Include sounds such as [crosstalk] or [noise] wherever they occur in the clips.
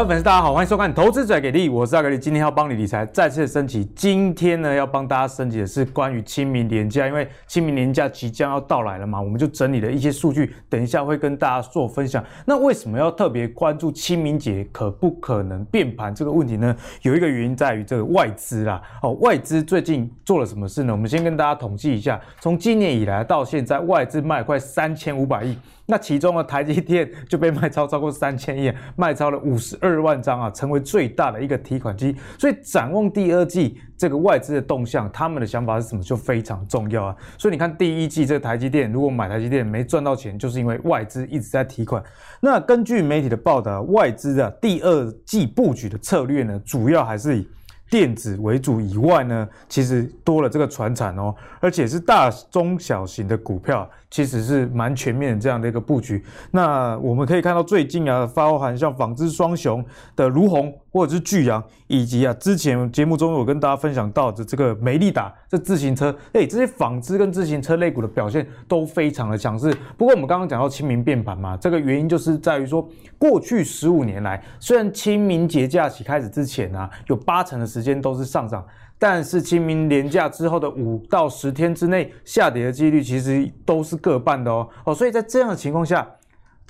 各位粉丝，大家好，欢迎收看《投资者给力》，我是阿格力，今天要帮你理财再次升级。今天呢，要帮大家升级的是关于清明连假，因为清明连假即将要到来了嘛，我们就整理了一些数据，等一下会跟大家做分享。那为什么要特别关注清明节可不可能变盘这个问题呢？有一个原因在于这个外资啦，哦，外资最近做了什么事呢？我们先跟大家统计一下，从今年以来到现在，外资卖快三千五百亿。那其中呢，台积电就被卖超超过三千亿，[laughs] 卖超了五十二万张啊，成为最大的一个提款机。所以展望第二季这个外资的动向，他们的想法是什么，就非常重要啊。所以你看第一季这个台积电，如果买台积电没赚到钱，就是因为外资一直在提款。那根据媒体的报道，外资的第二季布局的策略呢，主要还是以电子为主以外呢，其实多了这个船产哦，而且是大中小型的股票，其实是蛮全面的这样的一个布局。那我们可以看到最近啊，包含像纺织双雄的卢鸿或者是聚阳，以及啊之前节目中有跟大家分享到的这个美利达这自行车，哎，这些纺织跟自行车类股的表现都非常的强势。不过我们刚刚讲到清明变盘嘛，这个原因就是在于说，过去十五年来，虽然清明节假期开始之前啊，有八成的时间都是上涨。但是清明连假之后的五到十天之内下跌的几率其实都是各半的哦哦，所以在这样的情况下。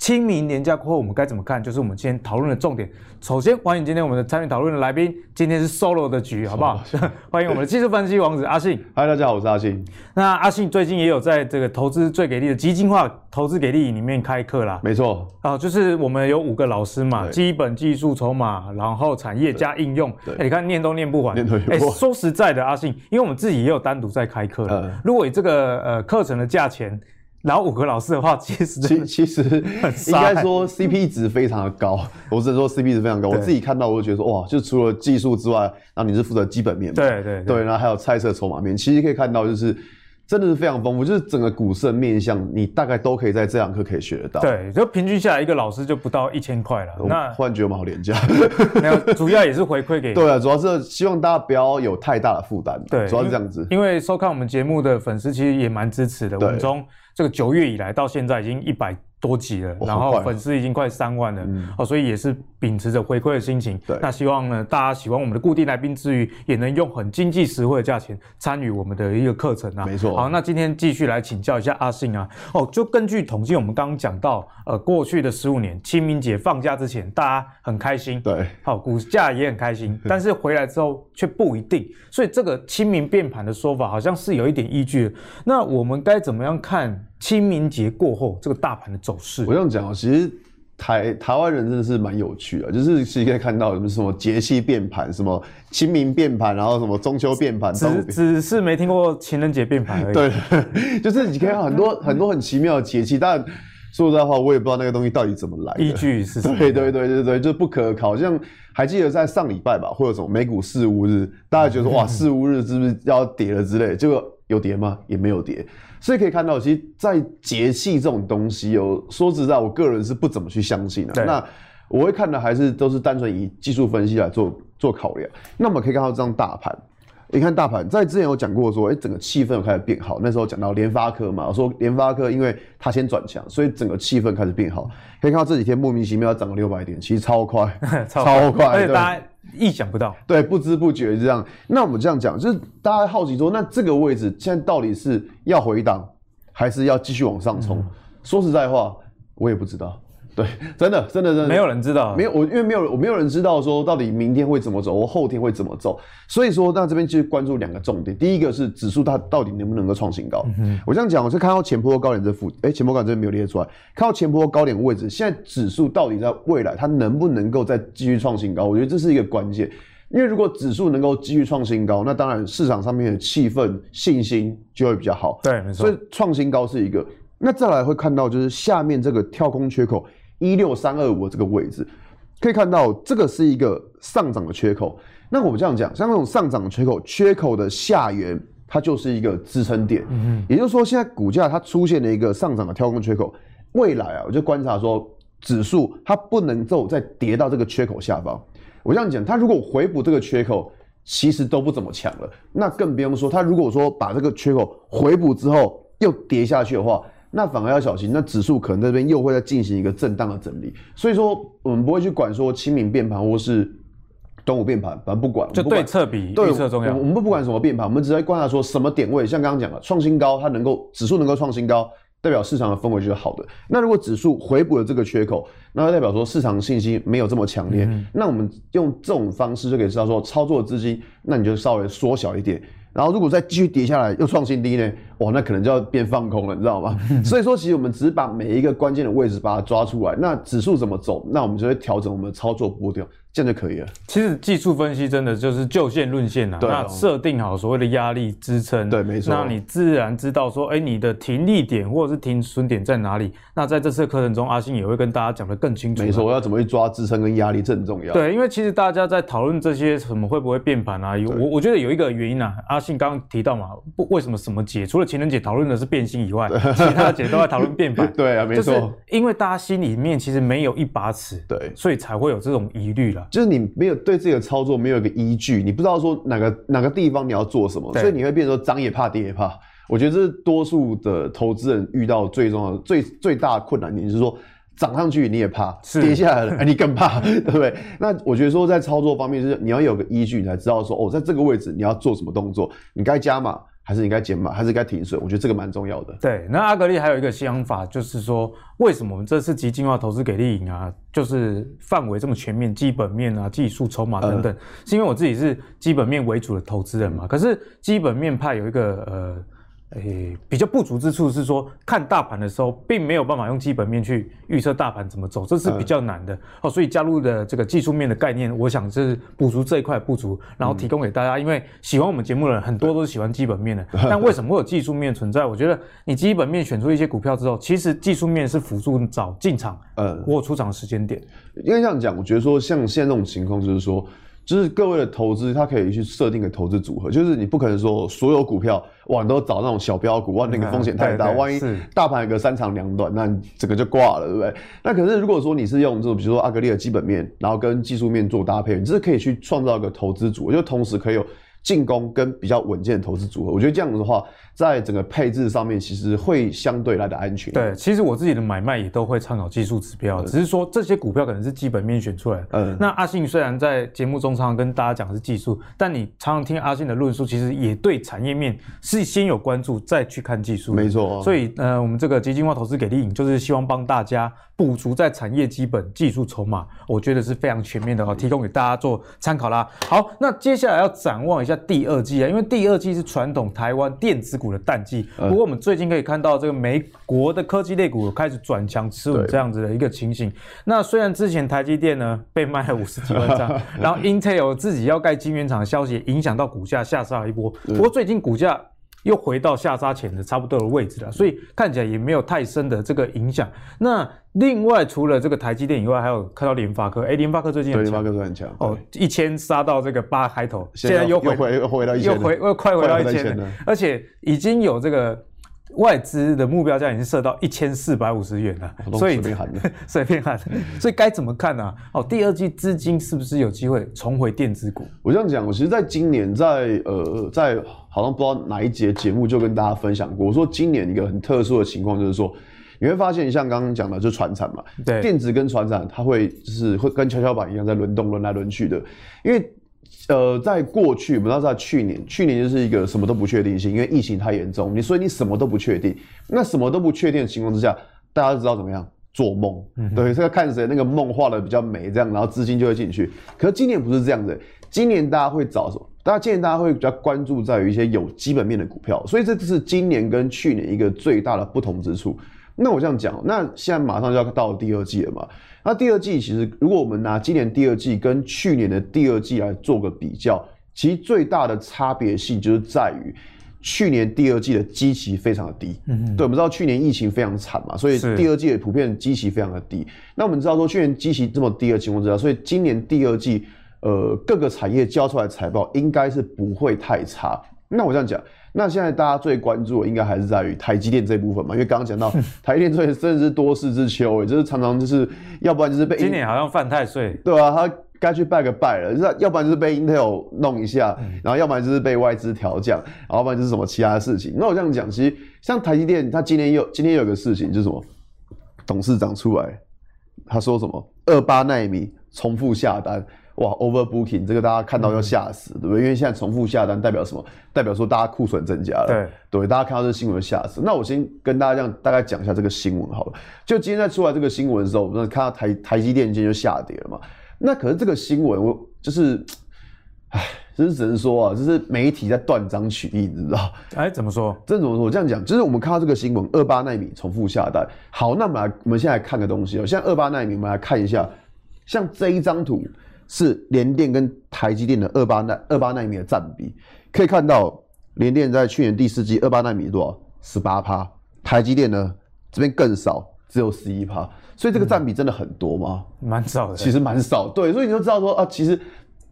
清明年假过后，我们该怎么看？就是我们今天讨论的重点。首先，欢迎今天我们的参与讨论的来宾。今天是 solo 的局，好不好？[laughs] [laughs] 欢迎我们的技术分析王子阿信。嗨，大家好，我是阿信。那阿信最近也有在这个投资最给力的基金化投资给力里面开课啦。没错。啊，就是我们有五个老师嘛，基本技术、筹码，然后产业加应用。对。欸、你看念都念不完。念都念不完。说实在的，阿信，因为我们自己也有单独在开课了。嗯。如果以这个呃课程的价钱。然后五个老师的话，其实其其实应该说 CP 值非常的高，我只能说 CP 值非常高。我自己看到我就觉得说，哇，就除了技术之外，然后你是负责基本面，对对对，对，然后还有猜测筹码面，其实可以看到就是真的是非常丰富，就是整个股市的面向，你大概都可以在这堂课可以学得到。对，就平均下来一个老师就不到一千块了。那忽然觉得我们好廉价，没有，主要也是回馈给你。[laughs] 对啊，主要是希望大家不要有太大的负担。对，主要是这样子。因为收看我们节目的粉丝其实也蛮支持的，我们从。这个九月以来到现在已经一百多集了，然后粉丝已经快三万了，哦，所以也是秉持着回馈的心情。对，那希望呢，大家喜欢我们的固定来宾之余，也能用很经济实惠的价钱参与我们的一个课程啊。没错。好，那今天继续来请教一下阿信啊。哦，就根据统计，我们刚刚讲到，呃，过去的十五年清明节放假之前，大家很开心，对，好，股价也很开心，[laughs] 但是回来之后却不一定。所以这个清明变盘的说法，好像是有一点依据的。那我们该怎么样看？清明节过后，这个大盘的走势，我这样讲啊，其实台台湾人真的是蛮有趣的，就是其实可以看到什么什么节气变盘，什么清明变盘，然后什么中秋变盘，只只是没听过情人节变盘而已。对，[laughs] 就是你可以看 [laughs] 很多很多很奇妙的节气，但说实在话，我也不知道那个东西到底怎么来的，依据是什么？对对对对对，就不可靠。像还记得在上礼拜吧，会有什么美股四五日，大家觉得说 [laughs] 哇，四五日是不是要跌了之类？结果有跌吗？也没有跌。所以可以看到，其实，在节气这种东西，有说实在，我个人是不怎么去相信的。那我会看的还是都是单纯以技术分析来做做考量。那我们可以看到这张大盘，你看大盘在之前有讲过说，哎，整个气氛有开始变好。那时候讲到联发科嘛，我说联发科因为它先转强，所以整个气氛开始变好。可以看到这几天莫名其妙涨了六百点，其实超快，[laughs] 超快，超快，而且大家意想不到，对，不知不觉这样。那我们这样讲，就是大家好奇说，那这个位置现在到底是要回档，还是要继续往上冲？嗯、说实在话，我也不知道。对，真的，真的，真的，没有人知道。没有，我因为没有，我没有人知道说到底明天会怎么走，或后天会怎么走。所以说，那这边其实关注两个重点。第一个是指数它到底能不能够创新高。嗯、我这样讲，我是看到前波高点这附，哎，前波高点这边没有列出来，看到前波高点位置，现在指数到底在未来它能不能够再继续创新高？我觉得这是一个关键。因为如果指数能够继续创新高，那当然市场上面的气氛信心就会比较好。对，没错。所以创新高是一个。那再来会看到就是下面这个跳空缺口。一六三二五这个位置，可以看到这个是一个上涨的缺口。那我们这样讲，像那种上涨的缺口，缺口的下缘它就是一个支撑点。嗯嗯。也就是说，现在股价它出现了一个上涨的跳空缺口，未来啊，我就观察说，指数它不能够再跌到这个缺口下方。我这样讲，它如果回补这个缺口，其实都不怎么强了。那更不用说，它如果说把这个缺口回补之后又跌下去的话。那反而要小心，那指数可能这边又会再进行一个震荡的整理。所以说，我们不会去管说清明变盘或是端午变盘，反正不管，就对策比预测重要。我们不不管什么变盘，我们只在观察说什么点位，像刚刚讲的创新高，它能够指数能够创新高。代表市场的氛围就是好的。那如果指数回补了这个缺口，那代表说市场信心没有这么强烈。嗯、那我们用这种方式就可以知道说，操作资金，那你就稍微缩小一点。然后如果再继续跌下来又创新低呢？哇，那可能就要变放空了，你知道吗？[laughs] 所以说，其实我们只是把每一个关键的位置把它抓出来。那指数怎么走，那我们就会调整我们的操作步调。这样就可以了。其实技术分析真的就是就线论线啊。对哦、那设定好所谓的压力支撑，对，没错。那你自然知道说，哎，你的停利点或者是停损点在哪里。那在这次课程中，阿信也会跟大家讲得更清楚。没错，我要怎么去抓支撑跟压力，这很重要。对，因为其实大家在讨论这些什么会不会变盘啊，有我我觉得有一个原因啊，阿信刚刚提到嘛，不为什么什么节除了情人节讨论的是变心以外，[laughs] 其他节都在讨论变盘。对啊，没错。就是因为大家心里面其实没有一把尺，对，所以才会有这种疑虑了。就是你没有。对自己的操作没有一个依据，你不知道说哪个哪个地方你要做什么，所以你会变成说涨也怕跌也怕。我觉得这是多数的投资人遇到最重要的、最最大的困难点，就是说涨上去你也怕，跌下来了你更怕，[laughs] 对不对？那我觉得说在操作方面，就是你要有个依据，你才知道说哦，在这个位置你要做什么动作，你该加码。还是应该减码，还是该停损？我觉得这个蛮重要的。对，那阿格力还有一个想法，就是说，为什么我们这次基金化投资给力营啊，就是范围这么全面，基本面啊、技术、筹码等等，呃、是因为我自己是基本面为主的投资人嘛。可是基本面派有一个呃。诶、欸，比较不足之处是说，看大盘的时候，并没有办法用基本面去预测大盘怎么走，这是比较难的、嗯、哦。所以加入的这个技术面的概念，我想是补足这一块不足，然后提供给大家。嗯、因为喜欢我们节目的人很多都是喜欢基本面的，但为什么会有技术面存在？我觉得你基本面选出一些股票之后，其实技术面是辅助找进场呃或出场时间点。因为这样讲，我觉得说像现在这种情况，就是说。就是各位的投资，它可以去设定个投资组合。就是你不可能说所有股票哇，你都找那种小标股哇，那个风险太大，嗯、万一大盘有个三长两短，那你整个就挂了，对不对？那可是如果说你是用这种，比如说阿格力的基本面，然后跟技术面做搭配，你这是可以去创造一个投资组合，就同时可以有。进攻跟比较稳健的投资组合，我觉得这样子的话，在整个配置上面其实会相对来的安全。对，其实我自己的买卖也都会参考技术指标，只是说这些股票可能是基本面选出来的。嗯，那阿信虽然在节目中常常跟大家讲的是技术，但你常常听阿信的论述，其实也对产业面是先有关注，再去看技术。没错。所以呃，我们这个基金化投资给力营就是希望帮大家补足在产业基本、技术筹码，我觉得是非常全面的哦，提供给大家做参考啦。好，那接下来要展望一下。在第二季啊，因为第二季是传统台湾电子股的淡季。不过我们最近可以看到，这个美国的科技类股开始转强持稳这样子的一个情形。那虽然之前台积电呢 [laughs] 被卖了五十几万张，[laughs] 然后 Intel 自己要盖晶圆厂的消息影响到股价下杀了一波。不过最近股价又回到下杀前的差不多的位置了，所以看起来也没有太深的这个影响。那另外除了这个台积电以外，还有看到联发科，哎，联发科最近联发科很强哦，一千杀到这个八开头，现在又回又回又回到一千，又回又快回到一千了，而且已经有这个。外资的目标价已经设到一千四百五十元了，所以随便喊的，随便喊的，所以该怎么看呢、啊？哦，第二季资金是不是有机会重回电子股？我这样讲，我其实在今年在呃在好像不知道哪一节节目就跟大家分享过，我说今年一个很特殊的情况就是说，你会发现像刚刚讲的，就是传产嘛，对，电子跟船产它会就是会跟跷跷板一样在轮动轮来轮去的，因为。呃，在过去，我们知道在去年，去年就是一个什么都不确定性，因为疫情太严重，你所以你什么都不确定。那什么都不确定的情况之下，大家知道怎么样做梦？对，这个看谁那个梦画的比较美，这样，然后资金就会进去。可是今年不是这样子，今年大家会找什么？大家今年大家会比较关注在于一些有基本面的股票，所以这是今年跟去年一个最大的不同之处。那我这样讲，那现在马上就要到第二季了嘛？那第二季其实，如果我们拿今年第二季跟去年的第二季来做个比较，其实最大的差别性就是在于去年第二季的基期非常的低。嗯嗯。对，我们知道去年疫情非常惨嘛，所以第二季的普遍基期非常的低。那我们知道说去年基期这么低的情况之下，所以今年第二季，呃，各个产业交出来的财报应该是不会太差。那我这样讲。那现在大家最关注的应该还是在于台积电这部分嘛，因为刚刚讲到台积电这真的是多事之秋，就是常常就是要不然就是被今年好像犯太岁，对啊，他该去拜个拜了，那要不然就是被 Intel 弄一下，然后要不然就是被外资调降，然后要不然就是什么其他的事情。那我这样讲，其实像台积电，它今年又今天有个事情，就是什么董事长出来，他说什么二八纳米重复下单。哇，overbooking 这个大家看到要吓死，嗯、对不对？因为现在重复下单代表什么？代表说大家库存增加了。对对，大家看到这个新闻吓死。那我先跟大家这样大概讲一下这个新闻好了。就今天在出来这个新闻的时候，我们看到台台积电今天就下跌了嘛。那可是这个新闻我就是，唉，就是只能说啊，就是媒体在断章取义，你知道？哎，怎么说？这怎么说？我这样讲，就是我们看到这个新闻，二八纳米重复下单。好，那我们来，我们现在来看个东西哦。现在二八纳米，我们来看一下，像这一张图。是联电跟台积电的二八奈二八纳米的占比，可以看到联电在去年第四季二八纳米多少？十八趴，台积电呢这边更少，只有十一趴，所以这个占比真的很多吗？蛮、嗯、少的，其实蛮少。对，所以你就知道说啊，其实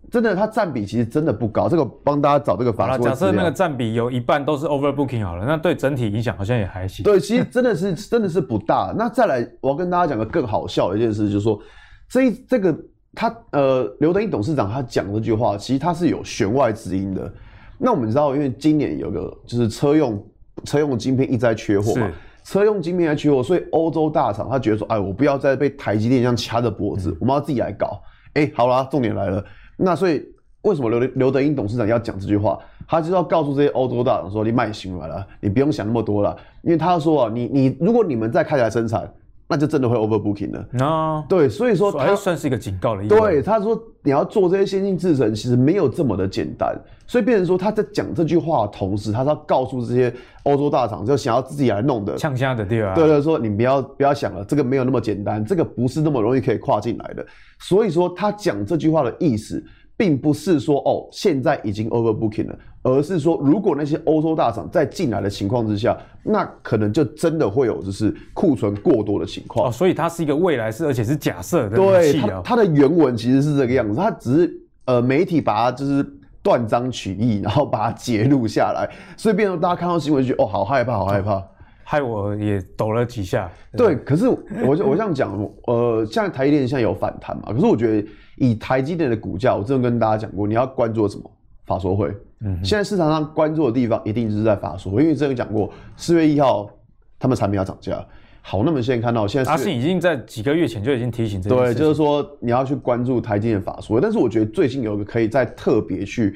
真的它占比其实真的不高。这个帮大家找这个法说。假设那个占比有一半都是 overbooking 好了，那对整体影响好像也还行。对，其实真的是真的是不大。那再来，我要跟大家讲个更好笑的一件事，就是说这一这个。他呃，刘德英董事长他讲这句话，其实他是有弦外之音的。那我们知道，因为今年有个就是车用车用的晶片一直在缺货嘛，车用晶片在缺货，所以欧洲大厂他觉得说，哎，我不要再被台积电这样掐着脖子，我们要自己来搞。哎、欸，好啦，重点来了。那所以为什么刘刘德英董事长要讲这句话？他就是要告诉这些欧洲大厂说，你卖行来了，你不用想那么多了，因为他说啊，你你如果你们再开起来生产。那就真的会 overbooking 了。No, 对，所以说它算是一个警告的意思。对，他说你要做这些先进制程，其实没有这么的简单。所以变成说他在讲这句话的同时，他是要告诉这些欧洲大厂，就想要自己来弄的呛虾的地方。对对，说你不要不要想了，这个没有那么简单，这个不是那么容易可以跨进来的。所以说他讲这句话的意思，并不是说哦，现在已经 overbooking 了。而是说，如果那些欧洲大厂在进来的情况之下，那可能就真的会有就是库存过多的情况。哦，所以它是一个未来式，而且是假设的。对，它它的原文其实是这个样子，它只是呃媒体把它就是断章取义，然后把它截录下来，所以变成大家看到新闻就哦，好害怕，好害怕，害我也抖了几下。对，可是我我这样讲，呃，像台积电现在有反弹嘛？可是我觉得以台积电的股价，我之前跟大家讲过，你要关注什么？法说会，嗯，现在市场上关注的地方一定就是在法说，因为之前讲过，四月一号他们产品要涨价。好，那么现在看到现在，阿信已经在几个月前就已经提醒对，就是说你要去关注台积电法说。但是我觉得最近有一个可以再特别去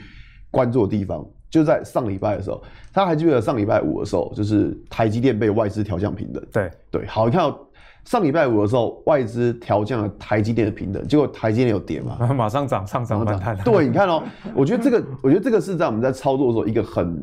关注的地方，就在上礼拜的时候，大家还记得上礼拜五的时候，就是台积电被外资调降平等。对对，好，你看到。上礼拜五的时候，外资调降了台积电的平等，结果台积电有跌嘛？[laughs] 马上涨，上涨反弹。对，你看哦，[laughs] 我觉得这个，我觉得这个是在我们在操作的时候一个很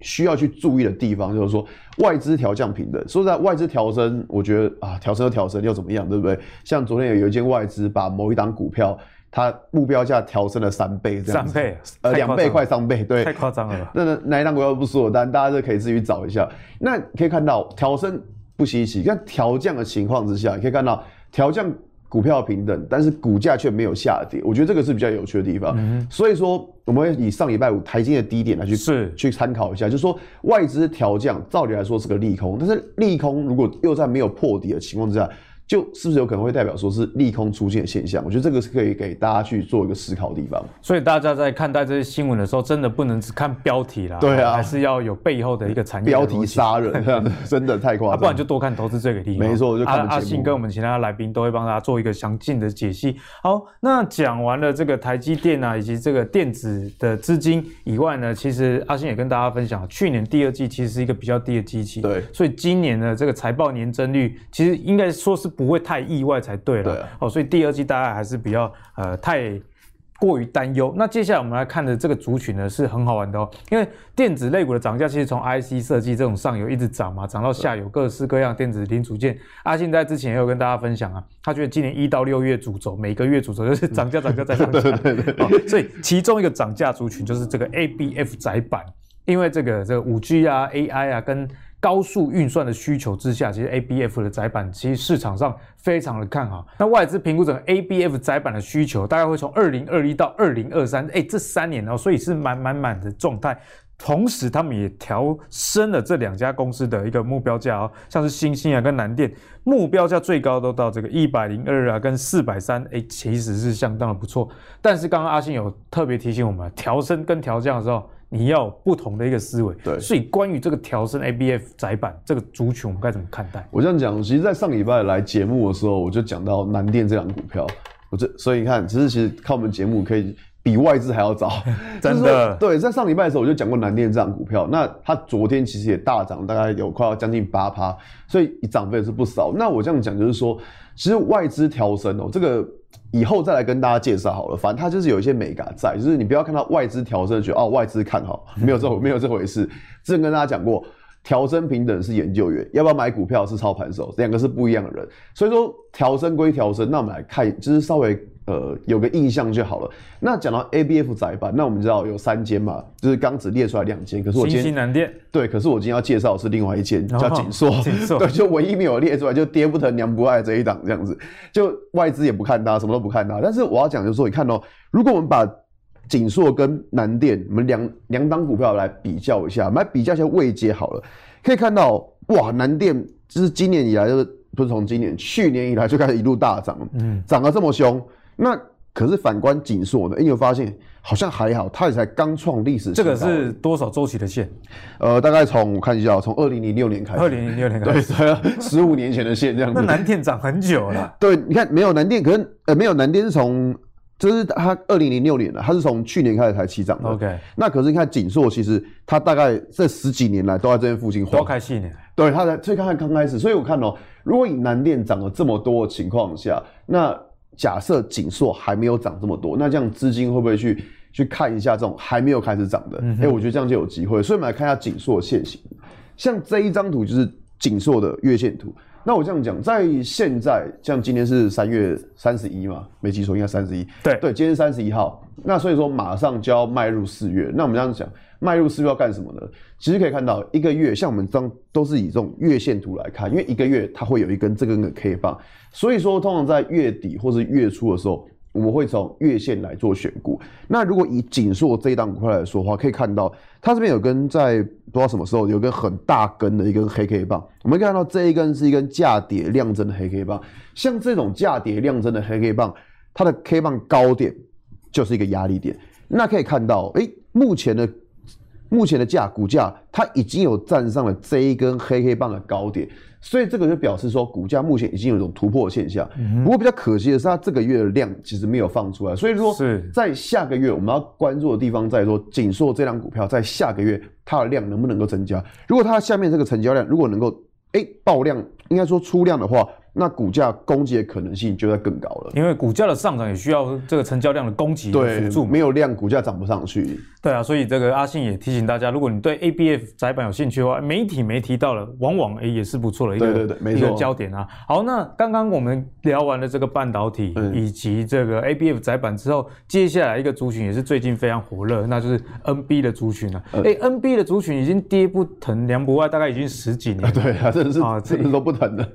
需要去注意的地方，就是说外资调降平等。说实在，外资调升，我觉得啊，调升就调升，又怎么样，对不对？像昨天有有一间外资把某一档股票，它目标价调升了三倍，这样三倍，呃，两倍快三倍，对，太夸张了吧。[laughs] 那哪一档股票不说，但大家就可以自己找一下。那可以看到调升。不稀奇，看调降的情况之下，你可以看到调降股票平等，但是股价却没有下跌。我觉得这个是比较有趣的地方。嗯、所以说，我们会以上礼拜五台积的低点来去是去参考一下，就是说外资调降，照理来说是个利空，但是利空如果又在没有破底的情况之下。就是不是有可能会代表说是利空出现的现象？我觉得这个是可以给大家去做一个思考的地方。所以大家在看待这些新闻的时候，真的不能只看标题啦，对啊，还是要有背后的一个产业。标题杀人，[laughs] 真的太夸张、啊。不然就多看投资最给力。没错，就看阿信跟我们其他来宾都会帮大家做一个详尽的解析。好，那讲完了这个台积电啊，以及这个电子的资金以外呢，其实阿信也跟大家分享，去年第二季其实是一个比较低的机器，对，所以今年的这个财报年增率其实应该说是不会太意外。才对了，哦，所以第二季大家还是比较呃太过于担忧。那接下来我们来看的这个族群呢是很好玩的哦，因为电子类股的涨价其实从 IC 设计这种上游一直涨嘛，涨到下游各式各样电子零组件。阿信在之前也有跟大家分享啊，他觉得今年一到六月主轴，每个月主轴就是涨价、涨价再涨价。[laughs] 对对对、哦。所以其中一个涨价族群就是这个 ABF 窄板，因为这个这个五 G 啊、AI 啊跟高速运算的需求之下，其实 ABF 的载板其实市场上非常的看好。那外资评估整个 ABF 载板的需求大概会从二零二一到二零二三，哎，这三年哦，所以是满满满的状态。同时，他们也调升了这两家公司的一个目标价哦，像是欣兴啊跟南电，目标价最高都到这个一百零二啊跟四百三，哎，其实是相当的不错。但是刚刚阿信有特别提醒我们，调升跟调降的时候，你要有不同的一个思维。对，所以关于这个调升 ABF 窄板这个族群，我们该怎么看待？我这样讲，其实，在上礼拜来节目的时候，我就讲到南电这档股票，我这所以你看，其实其实看我们节目可以。比外资还要早，[laughs] 真的。对，在上礼拜的时候我就讲过南电这档股票，那它昨天其实也大涨，大概有快要将近八趴，所以涨幅也是不少。那我这样讲就是说，其实外资调升哦，这个以后再来跟大家介绍好了。反正它就是有一些美感在，就是你不要看到外资调升，觉得哦外资看好，没有这没有这回事。之前跟大家讲过，调升平等是研究员，要不要买股票是操盘手，两个是不一样的人。所以说调升归调升，那我们来看，就是稍微。呃，有个印象就好了。那讲到 ABF 载板，那我们知道有三间嘛，就是刚只列出来两间。可是我今天对，可是我今天要介绍的是另外一间，叫景硕。[laughs] 景硕对，就唯一没有列出来，就爹不疼娘不爱这一档这样子，就外资也不看它，什么都不看它。但是我要讲就是说，你看哦，如果我们把景硕跟南电，我们两两档股票来比较一下，我们来比较一下位阶好了，可以看到哇，南电就是今年以来就是不是从今年，去年以来就开始一路大涨，嗯，涨得这么凶。那可是反观锦硕呢？哎，你有发现好像还好，它也才刚创历史。这个是多少周期的线？呃，大概从我看一下，从二零零六年开始。二零零六年开始，对，十五年前的线这样子。那南电涨很久了。对，你看没有南电，可是呃没有南电是从，就是它二零零六年了，它是从去年开始才起涨的。OK，那可是你看景硕，其实它大概这十几年来都在这边附近晃。多开细年。对，它在最刚刚开始，所以我看哦，如果以南电涨了这么多的情况下，那假设景硕还没有涨这么多，那这样资金会不会去去看一下这种还没有开始涨的？哎、嗯欸，我觉得这样就有机会。所以我们来看一下景硕的线型，像这一张图就是景硕的月线图。那我这样讲，在现在，像今天是三月三十一嘛，没记错应该三十一。对对，今天三十一号。那所以说马上就要迈入四月，那我们这样讲。迈入四月要干什么呢？其实可以看到，一个月像我们这样都是以这种月线图来看，因为一个月它会有一根这根的 K 棒，所以说通常在月底或是月初的时候，我们会从月线来做选股。那如果以景硕这一档股票来说的话，可以看到它这边有根在不知道什么时候有根很大根的一根黑 K 棒，我们可以看到这一根是一根价跌量增的黑 K 棒，像这种价跌量增的黑 K 棒，它的 K 棒高点就是一个压力点。那可以看到，诶，目前的。目前的价股价，它已经有站上了这一根黑黑棒的高点，所以这个就表示说股价目前已经有一种突破现象。嗯、不过比较可惜的是，它这个月的量其实没有放出来，所以说在下个月我们要关注的地方在说，锦硕这档股票在下个月它的量能不能够增加？如果它下面这个成交量如果能够诶爆量，应该说出量的话。那股价攻击的可能性就在更高了，因为股价的上涨也需要这个成交量的攻击辅助，没有量股价涨不上去。对啊，所以这个阿信也提醒大家，如果你对 ABF 窄板有兴趣的话，媒体没提到了，往往也是不错的一个对对对一个焦点啊。好，那刚刚我们聊完了这个半导体以及这个 ABF 窄板之后，嗯、接下来一个族群也是最近非常火热，那就是 NB 的族群了、啊。哎、嗯、NB 的族群已经跌不疼凉不外，大概已经十几年了。[laughs] 对啊，真的是啊，这都不疼的，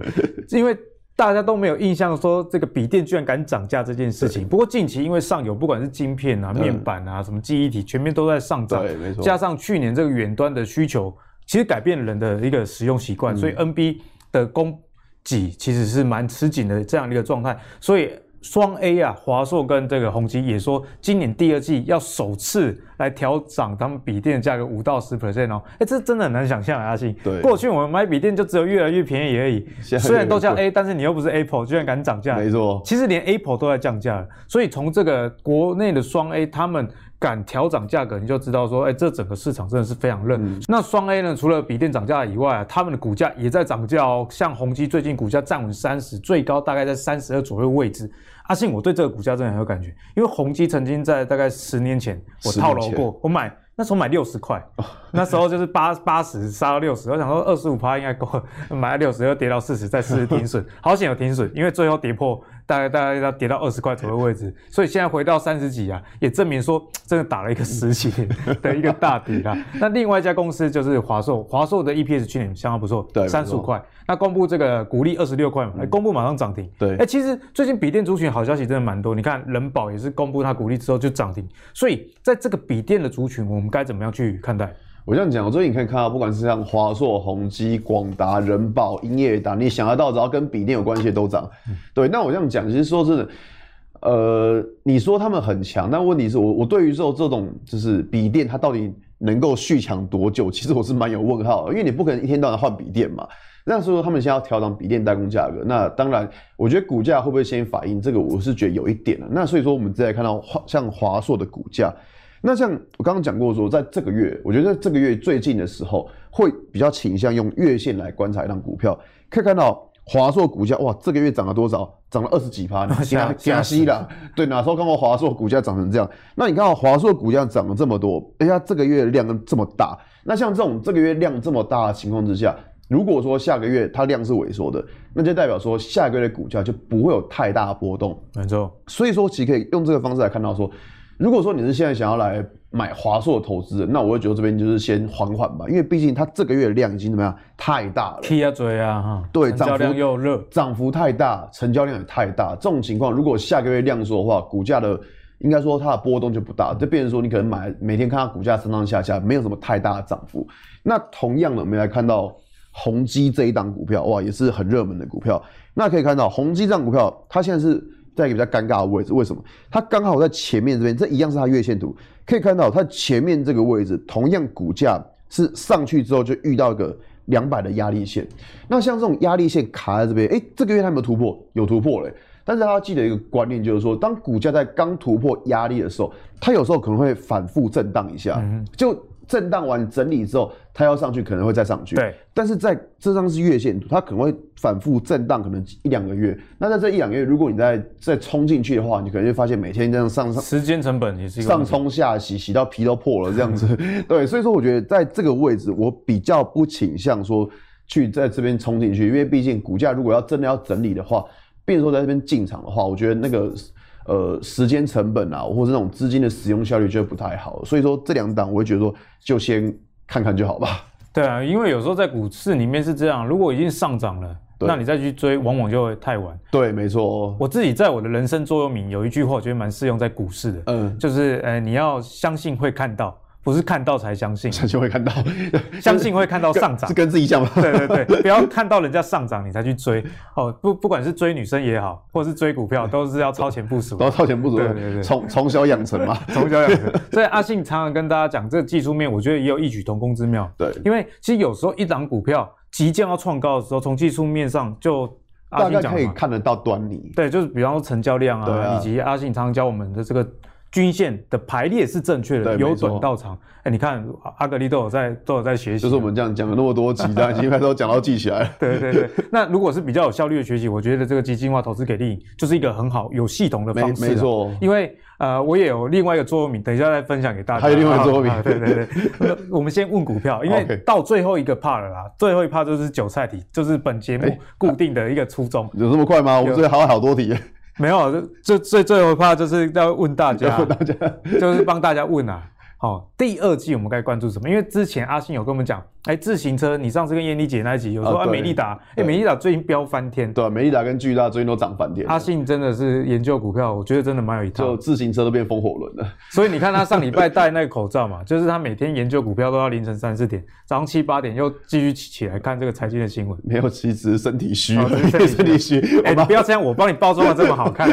因为。大家都没有印象说这个笔电居然敢涨价这件事情。不过近期因为上游不管是晶片啊、面板啊、什么记忆体，全面都在上涨。对，没错。加上去年这个远端的需求，其实改变了人的一个使用习惯，所以 NB 的供给其实是蛮吃紧的这样的一个状态。所以。双 A 啊，华硕跟这个宏碁也说，今年第二季要首次来调涨他们笔电的价格五到十 percent 哦。哎、欸，这真的很难想象啊，阿信。对。过去我们买笔电就只有越来越便宜而已，虽然都叫 A，但是你又不是 Apple，居然敢涨价。没错。其实连 Apple 都在降价了，所以从这个国内的双 A 他们。敢调涨价格，你就知道说，哎、欸，这整个市场真的是非常热。嗯、那双 A 呢，除了笔电涨价以外，他们的股价也在涨价哦。像宏基最近股价站稳三十，最高大概在三十二左右位置。阿信，我对这个股价真的很有感觉，因为宏基曾经在大概十年前我套牢过，我买那时候买六十块，[laughs] 那时候就是八八十杀到六十，我想说二十五趴应该够，买了六十又跌到四十，再四十停损，好险有停损，因为最后跌破。大概大概要跌到二十块左右位置，所以现在回到三十几啊，也证明说真的打了一个十几年的一个大底啦。那另外一家公司就是华硕，华硕的 EPS 去年相当不错，对，三十五块。那公布这个股利二十六块嘛，公布马上涨停。对，哎，其实最近笔电族群好消息真的蛮多，你看人保也是公布它股利之后就涨停，所以在这个笔电的族群，我们该怎么样去看待？我这样讲，我最近可以看到，不管是像华硕、宏基、广达、人保、英业达，你想得到只要跟笔电有关系的都涨。对，那我这样讲，其实说真的，呃，你说他们很强，但问题是我我对于这这种就是笔电，它到底能够续强多久？其实我是蛮有问号的，因为你不可能一天到晚换笔电嘛。那所以说他们现在要调整笔电代工价格，那当然，我觉得股价会不会先反应这个，我是觉得有一点的。那所以说，我们再来看到像华硕的股价。那像我刚刚讲过说，在这个月，我觉得这个月最近的时候，会比较倾向用月线来观察一档股票。可以看到华硕股价，哇，这个月涨了多少？涨了二十几趴，加加息了。对，哪时候看过华硕股价涨成这样？那你看到华硕股价涨了这么多，哎呀，这个月量这么大。那像这种这个月量这么大的情况之下，如果说下个月它量是萎缩的，那就代表说下个月的股价就不会有太大的波动。没错。所以说，其实可以用这个方式来看到说。如果说你是现在想要来买华硕的投资人，那我会觉得这边就是先缓缓吧，因为毕竟它这个月的量已经怎么样太大了。踢啊追啊哈，对，成交量又热，涨幅太大，成交量也太大。这种情况，如果下个月量缩的话，股价的应该说它的波动就不大，就变成说你可能买每天看它股价上上下下，没有什么太大的涨幅。那同样的，我们来看到宏基这一档股票，哇，也是很热门的股票。那可以看到宏基这档股票，它现在是。在一个比较尴尬的位置，为什么？它刚好在前面这边，这一样是它月线图，可以看到它前面这个位置，同样股价是上去之后就遇到一个两百的压力线。那像这种压力线卡在这边，哎，这个月它有没有突破？有突破嘞。但是大家记得一个观念，就是说，当股价在刚突破压力的时候，它有时候可能会反复震荡一下，就。震荡完整理之后，它要上去可能会再上去。对，但是在这张是月线图，它可能会反复震荡，可能一两个月。那在这一两个月，如果你再再冲进去的话，你可能会发现每天这样上上，时间成本也是一个上冲下洗，洗到皮都破了这样子。对，所以说我觉得在这个位置，我比较不倾向说去在这边冲进去，因为毕竟股价如果要真的要整理的话，变成说在这边进场的话，我觉得那个。呃，时间成本啊，或者那种资金的使用效率就不太好，所以说这两档我会觉得说就先看看就好吧。对啊，因为有时候在股市里面是这样，如果已经上涨了，那你再去追，往往就会太晚。对，没错。我自己在我的人生座右铭有一句话，我觉得蛮适用在股市的，嗯，就是呃，你要相信会看到。不是看到才相信，[laughs] 相信会看到，相信会看到上涨，是跟自己讲吗？对对对，不要看到人家上涨你才去追。哦，不不管是追女生也好，或是追股票，都是要超前部署，都要超前部署，对对对，从从小养成嘛，[laughs] 从小养成。所以阿信常常跟大家讲，这个技术面，我觉得也有异曲同工之妙。对，因为其实有时候一档股票即将要创高的时候，从技术面上就大概可以看得到端倪。对，就是比方说成交量啊，啊。以及阿信常常教我们的这个。均线的排列是正确的，由短到长。哎、欸，你看阿格力都有在都有在学习，就是我们这样讲了那么多集，大家 [laughs] 应该都讲到记起来了。对对对，那如果是比较有效率的学习，我觉得这个基金化投资给力就是一个很好有系统的方式。没错，因为呃，我也有另外一个座右铭，等一下再分享给大家。还有另外一个座右铭，对对对。[laughs] 我们先问股票，因为到最后一个 part 了啦，最后一 part 就是韭菜题，就是本节目固定的一个初衷。有这么快吗？我们这里还有好多题。没有，就最最最后怕就是要问大家，问大家就是帮大家问啊。好，第二季我们该关注什么？因为之前阿信有跟我们讲。哎，自行车，你上次跟燕妮姐那一集有说啊，美利达，哎，美利达最近飙翻天，对，美利达跟巨大最近都涨翻天。阿信真的是研究股票，我觉得真的蛮有一套，就自行车都变风火轮了。所以你看他上礼拜戴那个口罩嘛，就是他每天研究股票都要凌晨三四点，早上七八点又继续起起来看这个财经的新闻。没有，其实身体虚，身体虚。哎，你不要这样，我帮你包装的这么好看。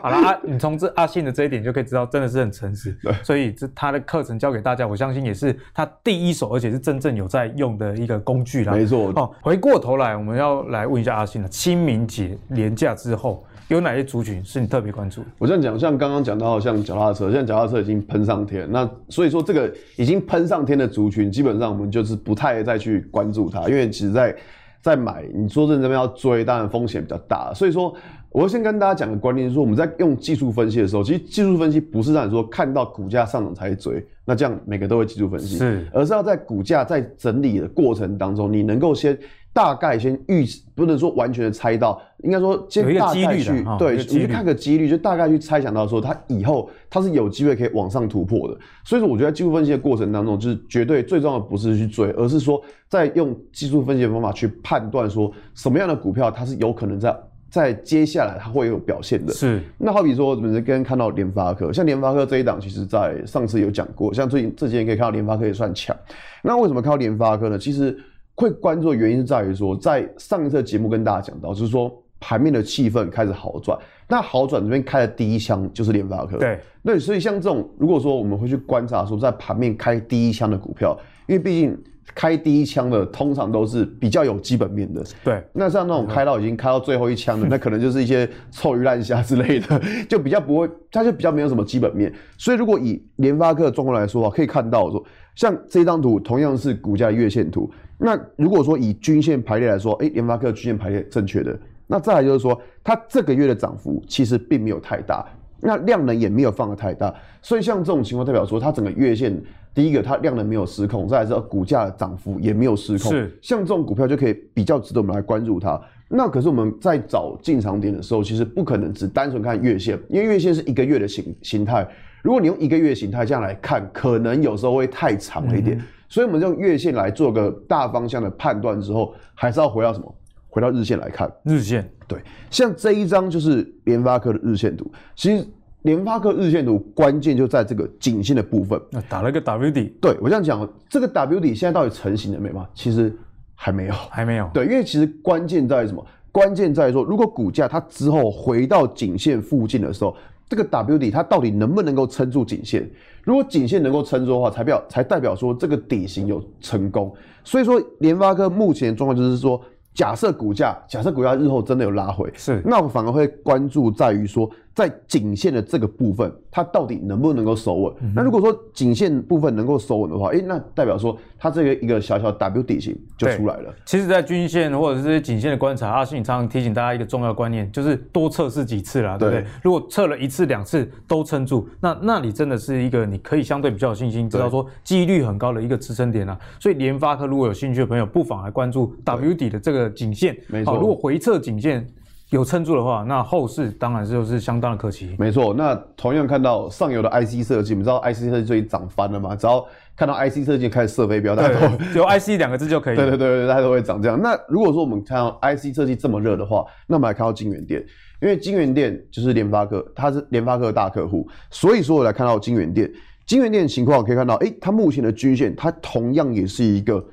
好了，阿，你从这阿信的这一点就可以知道，真的是很诚实。对，所以这他的课程教给大家，我相信也是他第一手，而且是真正有在用的一个。工具啦，没错。哦，回过头来，我们要来问一下阿信了。清明节连假之后，有哪些族群是你特别关注？我这样讲，像刚刚讲到，像脚踏车，现在脚踏车已经喷上天。那所以说，这个已经喷上天的族群，基本上我们就是不太再去关注它，因为其实在在买，你说真的这边要追，当然风险比较大。所以说，我先跟大家讲个观念，就是说我们在用技术分析的时候，其实技术分析不是让你说看到股价上涨才追，那这样每个都会技术分析，是，而是要在股价在整理的过程当中，你能够先大概先预，不能说完全的猜到，应该说先大概去对，你去看个几率，就大概去猜想到说它以后它是有机会可以往上突破的。所以说，我觉得技术分析的过程当中，就是绝对最重要的不是去追，而是说在用技术分析的方法去判断说什么样的股票它是有可能在。在接下来它会有表现的，是。那好比说，我们今天看到联发科，像联发科这一档，其实在上次有讲过，像最近这几天可以看到联发科也算强。那为什么看到联发科呢？其实会关注的原因是在于说，在上一次节目跟大家讲到，就是说盘面的气氛开始好转。那好转这边开的第一枪就是联发科，对对，所以像这种，如果说我们会去观察说，在盘面开第一枪的股票，因为毕竟。开第一枪的通常都是比较有基本面的，对。那像那种开到已经开到最后一枪的，[laughs] 那可能就是一些臭鱼烂虾之类的，[laughs] 就比较不会，它就比较没有什么基本面。所以如果以联发科的状况来说啊，可以看到说，像这张图同样是股价的月线图。那如果说以均线排列来说，哎，联发科均线排列正确的，那再来就是说，它这个月的涨幅其实并没有太大，那量能也没有放得太大，所以像这种情况代表说，它整个月线。第一个，它量能没有失控；再来是股价涨幅也没有失控。是，像这种股票就可以比较值得我们来关注它。那可是我们在找进场点的时候，其实不可能只单纯看月线，因为月线是一个月的形形态。如果你用一个月形态这样来看，可能有时候会太长了一点。嗯、所以，我们用月线来做个大方向的判断之后，还是要回到什么？回到日线来看。日线对，像这一张就是联发科的日线图，其实。联发科日线图关键就在这个颈线的部分，那打了个 W 底。对，我这样讲，这个 W 底现在到底成型了没吗？其实还没有，还没有。对，因为其实关键在于什么？关键在于说，如果股价它之后回到颈线附近的时候，这个 W 底它到底能不能够撑住颈线？如果颈线能够撑住的话，才表才代表说这个底型有成功。所以说，联发科目前的状况就是说，假设股价，假设股价日后真的有拉回，是，那我反而会关注在于说。在颈线的这个部分，它到底能不能够守稳？嗯、那如果说颈线部分能够守稳的话，诶、欸，那代表说它这个一个小小 W 底型就出来了。其实，在均线或者是颈线的观察，阿信常常提醒大家一个重要观念，就是多测试几次啦，对不对？对，如果测了一次、两次都撑住，那那里真的是一个你可以相对比较有信心，知道说几率很高的一个支撑点啊。所以联发科如果有兴趣的朋友，不妨来关注 W 底的这个颈线。没错，如果回测颈线。有撑住的话，那后市当然就是相当的可期。没错，那同样看到上游的 IC 设计，你们知道 IC 设计最近涨翻了嘛？只要看到 IC 设计开始射飞镖，大家都有 IC 两个字就可以。对对对对，大家都会涨这样。那如果说我们看到 IC 设计这么热的话，那我们来看到晶圆店，因为晶圆店就是联发科，它是联发科的大客户，所以说我来看到晶圆店，晶圆店的情况可以看到，诶，它目前的均线，它同样也是一个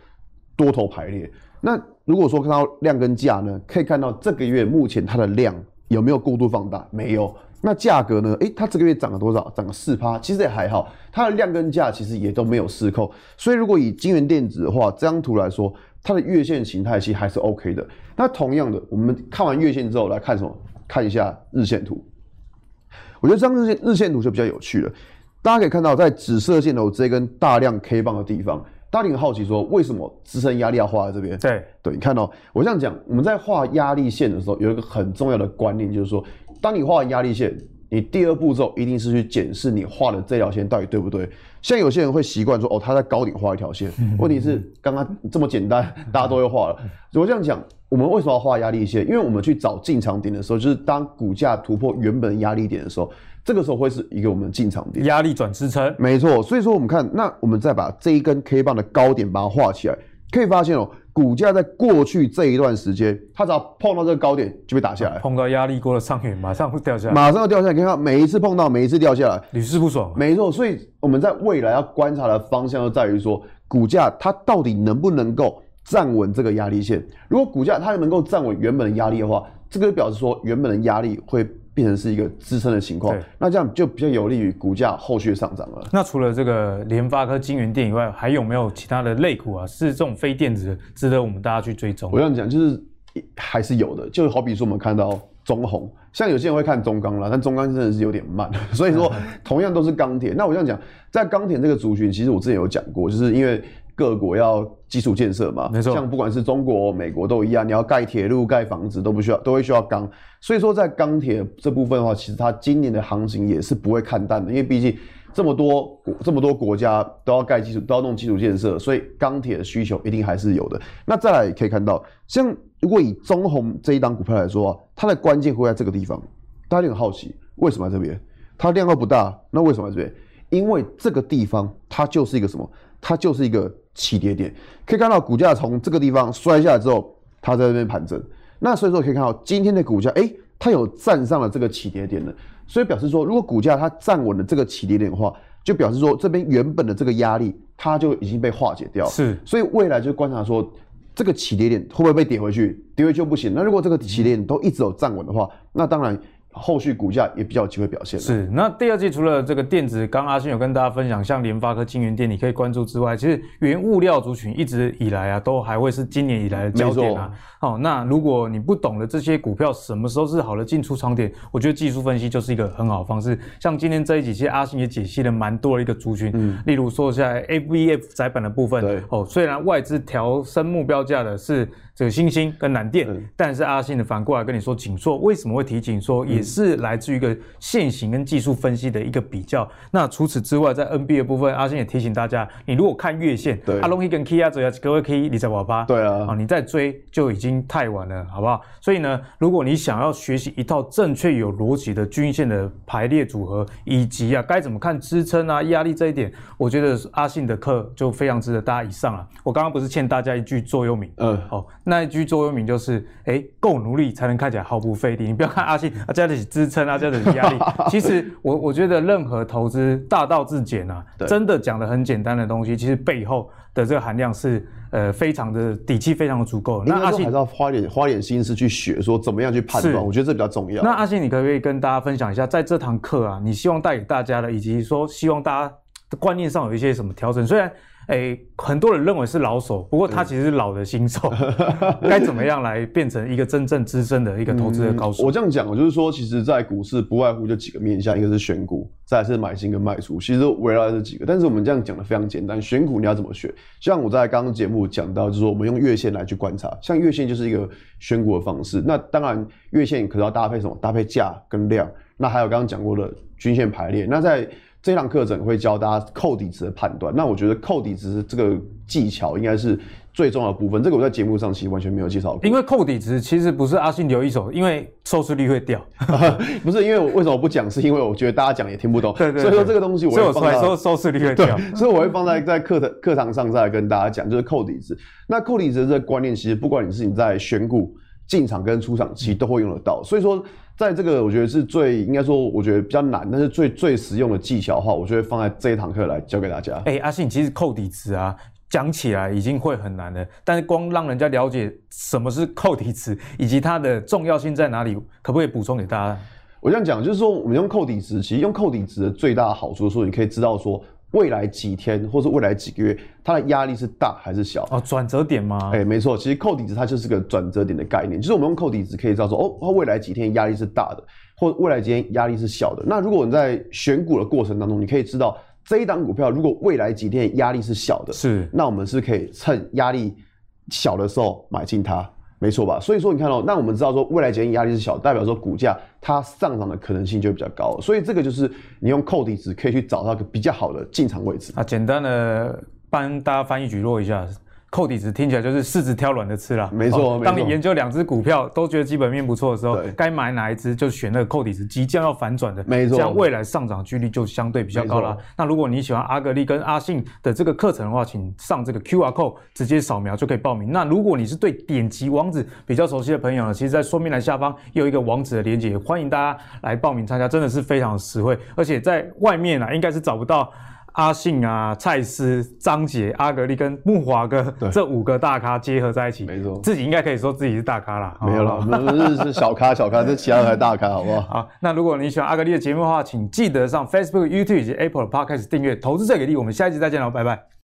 多头排列。那如果说看到量跟价呢，可以看到这个月目前它的量。有没有过度放大？没有。那价格呢？诶、它这个月涨了多少？涨了四趴，其实也还好。它的量跟价其实也都没有失控。所以如果以晶圆电子的话，这张图来说，它的月线形态其实还是 OK 的。那同样的，我们看完月线之后来看什么？看一下日线图。我觉得这张日线日线图就比较有趣了。大家可以看到，在紫色线头这根大量 K 棒的地方。大家很好奇说，为什么支撑压力要画在这边？对对，你看哦，我这样讲，我们在画压力线的时候，有一个很重要的观念，就是说，当你画完压力线，你第二步骤一定是去检视你画的这条线到底对不对。像有些人会习惯说，哦，他在高点画一条线，[laughs] 问题是刚刚这么简单，大家都会画了。我这样讲，我们为什么要画压力线？因为我们去找进场点的时候，就是当股价突破原本压力点的时候。这个时候会是一个我们进场点，压力转支撑，没错。所以说我们看，那我们再把这一根 K 棒的高点把它画起来，可以发现哦，股价在过去这一段时间，它只要碰到这个高点就被打下来，碰到压力锅的上缘，马上会掉下来，马上要掉下来。你看，每一次碰到，每一次掉下来，屡试不爽。没错，所以我们在未来要观察的方向就在于说，股价它到底能不能够站稳这个压力线。如果股价它能够站稳原本的压力的话，这个就表示说原本的压力会。变成是一个支撑的情况，那这样就比较有利于股价后续上涨了。那除了这个联发科、晶圆电以外，还有没有其他的类股啊？是这种非电子的，值得我们大家去追踪？我这样讲，就是还是有的。就好比说，我们看到中红，像有些人会看中钢啦，但中钢真的是有点慢。[laughs] 所以说，同样都是钢铁。那我这样讲，在钢铁这个族群，其实我之前有讲过，就是因为各国要基础建设嘛，没错，像不管是中国、美国都一样，你要盖铁路、盖房子都不需要，都会需要钢。所以说，在钢铁这部分的话，其实它今年的行情也是不会看淡的，因为毕竟这么多国、[laughs] 这么多国家都要盖基础、都要弄基础建设，所以钢铁的需求一定还是有的。那再来可以看到，像如果以中红这一档股票来说啊，它的关键会在这个地方，大家就很好奇，为什么在这边？它量又不大，那为什么在这边？因为这个地方它就是一个什么？它就是一个起跌点，可以看到股价从这个地方摔下来之后，它在这边盘整。那所以说可以看到今天的股价，哎，它有站上了这个起跌点了。所以表示说，如果股价它站稳了这个起跌点的话，就表示说这边原本的这个压力它就已经被化解掉了。是，所以未来就观察说这个起跌点会不会被跌回去？跌回去就不行。那如果这个起跌点都一直有站稳的话，那当然。后续股价也比较有机会表现。是，那第二季除了这个电子，刚刚阿信有跟大家分享，像联发科、晶源电，你可以关注之外，其实原物料族群一直以来啊，都还会是今年以来的焦点啊。好，那如果你不懂得这些股票什么时候是好的进出场点，我觉得技术分析就是一个很好的方式。像今天这一集，其实阿信也解析了蛮多的一个族群，嗯，例如说在 ABF 窄板的部分，对，哦，虽然外资调升目标价的是。这个新兴跟南电，但是阿信的反过来跟你说，紧缩为什么会提紧缩，也是来自于一个线型跟技术分析的一个比较。那除此之外，在 NB 的部分，阿信也提醒大家，你如果看月线，阿龙一跟 K 啊，只要各位 K 你在瓦巴，对啊，啊，你再追就已经太晚了，好不好？所以呢，如果你想要学习一套正确有逻辑的均线的排列组合，以及啊该怎么看支撑啊压力这一点，我觉得阿信的课就非常值得大家以上了。我刚刚不是欠大家一句座右铭，嗯，好。那一句座右铭就是：哎，够努力才能看起来毫不费力。你不要看阿信啊，这样子支撑啊，这样子压力。[laughs] 其实我我觉得任何投资大道至简啊，真的讲的很简单的东西，其实背后的这个含量是呃非常的底气，非常的足够。那阿信还是要花点花点心思去学，说怎么样去判断。我觉得这比较重要。那阿信，你可不可以跟大家分享一下，在这堂课啊，你希望带给大家的，以及说希望大家的观念上有一些什么调整？虽然。哎、欸，很多人认为是老手，不过他其实是老的新手。[laughs] 该怎么样来变成一个真正资深的一个投资的高手？嗯、我这样讲，我就是说，其实，在股市不外乎就几个面向，一个是选股，再来是买进跟卖出，其实围绕这几个。但是我们这样讲的非常简单，选股你要怎么选？像我在刚刚节目讲到，就是说我们用月线来去观察，像月线就是一个选股的方式。那当然，月线可能要搭配什么？搭配价跟量。那还有刚刚讲过的均线排列。那在这堂课程会教大家扣底值的判断，那我觉得扣底值这个技巧应该是最重要的部分。这个我在节目上其实完全没有介绍过。因为扣底值其实不是阿信留一手，因为 [laughs] 收视率会掉。[laughs] 不是因为我为什么不讲？是因为我觉得大家讲也听不懂。[laughs] 对对，对。所以说这个东西我会放在收收视率会掉，所以我会放在在课的课堂上再来跟大家讲，就是扣底值。那扣底值的这个观念，其实不管你是你在选股进场跟出场，其实都会用得到。所以说。在这个我觉得是最应该说，我觉得比较难，但是最最实用的技巧的话，我就会放在这一堂课来教给大家。哎、欸，阿信，其实扣底值啊，讲起来已经会很难了，但是光让人家了解什么是扣底值，以及它的重要性在哪里，可不可以补充给大家？我这样讲，就是说我们用扣底值，其实用扣底值的最大的好处是说，你可以知道说。未来几天或是未来几个月，它的压力是大还是小？哦，转折点吗？哎、欸，没错，其实扣底值它就是个转折点的概念。就是我们用扣底值可以知道说，哦，它未来几天压力是大的，或未来几天压力是小的。那如果你在选股的过程当中，你可以知道这一档股票如果未来几天压力是小的，是，那我们是可以趁压力小的时候买进它。没错吧？所以说你看哦，那我们知道说未来几天压力是小，代表说股价它上涨的可能性就比较高，所以这个就是你用扣底值可以去找到一个比较好的进场位置。啊，简单的帮大家翻译举落一下。扣底值听起来就是柿子挑软的吃啦，没错、哦。当你研究两只股票都觉得基本面不错的时候，该买哪一只就选那个扣底值即将要反转的，没错。这样未来上涨几率就相对比较高啦。那如果你喜欢阿格力跟阿信的这个课程的话，请上这个 QR code 直接扫描就可以报名。那如果你是对点击网址比较熟悉的朋友呢，其实在说明栏下方有一个网址的连接，欢迎大家来报名参加，真的是非常的实惠，而且在外面啊应该是找不到。阿信啊，蔡司、张杰、阿格力跟木华哥这五个大咖结合在一起，没错，自己应该可以说自己是大咖啦。没有啦，我们是是小咖小咖，这其他才大咖，好不好？[laughs] 好，那如果你喜欢阿格力的节目的话，请记得上 Facebook、YouTube 以及 Apple 的 Podcast 订阅。投资最给力，我们下一集再见喽，拜拜。